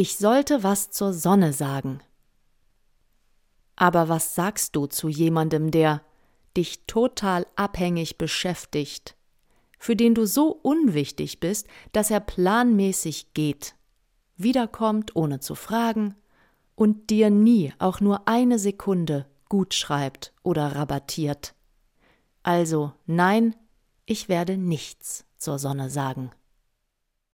Ich sollte was zur Sonne sagen. Aber was sagst du zu jemandem, der dich total abhängig beschäftigt, für den du so unwichtig bist, dass er planmäßig geht, wiederkommt, ohne zu fragen, und dir nie auch nur eine Sekunde gut schreibt oder rabattiert. Also nein, ich werde nichts zur Sonne sagen.